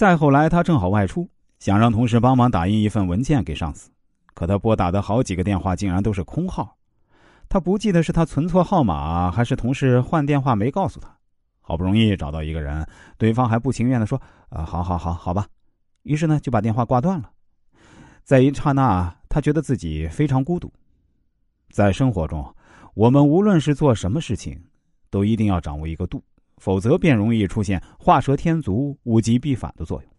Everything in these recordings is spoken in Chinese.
再后来，他正好外出，想让同事帮忙打印一份文件给上司，可他拨打的好几个电话竟然都是空号。他不记得是他存错号码，还是同事换电话没告诉他。好不容易找到一个人，对方还不情愿的说：“啊，好好好，好吧。”于是呢，就把电话挂断了。在一刹那，他觉得自己非常孤独。在生活中，我们无论是做什么事情，都一定要掌握一个度，否则便容易出现画蛇添足、物极必反的作用。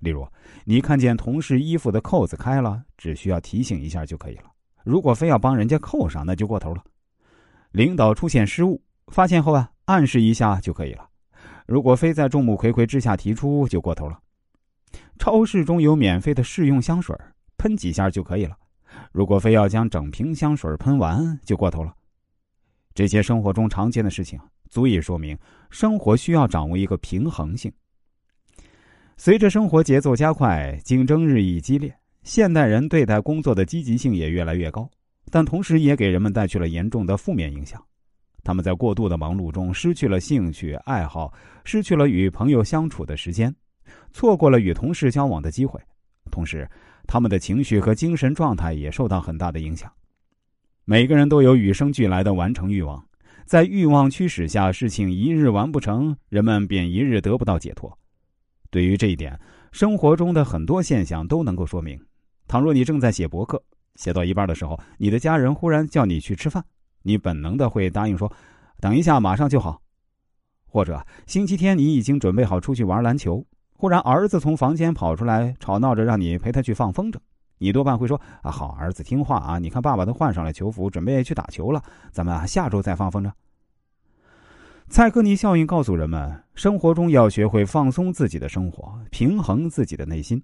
例如，你看见同事衣服的扣子开了，只需要提醒一下就可以了。如果非要帮人家扣上，那就过头了。领导出现失误，发现后啊，暗示一下就可以了。如果非在众目睽睽之下提出，就过头了。超市中有免费的试用香水，喷几下就可以了。如果非要将整瓶香水喷完，就过头了。这些生活中常见的事情，足以说明生活需要掌握一个平衡性。随着生活节奏加快，竞争日益激烈。现代人对待工作的积极性也越来越高，但同时也给人们带去了严重的负面影响。他们在过度的忙碌中失去了兴趣爱好，失去了与朋友相处的时间，错过了与同事交往的机会。同时，他们的情绪和精神状态也受到很大的影响。每个人都有与生俱来的完成欲望，在欲望驱使下，事情一日完不成，人们便一日得不到解脱。对于这一点，生活中的很多现象都能够说明。倘若你正在写博客，写到一半的时候，你的家人忽然叫你去吃饭，你本能的会答应说：“等一下，马上就好。”或者星期天你已经准备好出去玩篮球，忽然儿子从房间跑出来吵闹着让你陪他去放风筝，你多半会说：“啊，好儿子听话啊！你看爸爸都换上了球服，准备去打球了，咱们下周再放风筝。”蔡格尼效应告诉人们，生活中要学会放松自己的生活，平衡自己的内心。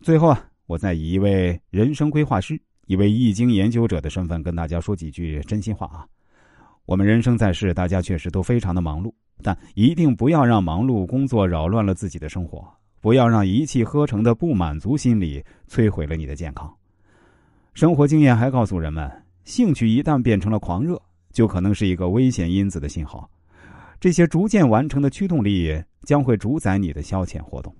最后啊。我再以一位人生规划师、一位易经研究者的身份跟大家说几句真心话啊！我们人生在世，大家确实都非常的忙碌，但一定不要让忙碌工作扰乱了自己的生活，不要让一气呵成的不满足心理摧毁了你的健康。生活经验还告诉人们，兴趣一旦变成了狂热，就可能是一个危险因子的信号。这些逐渐完成的驱动力将会主宰你的消遣活动。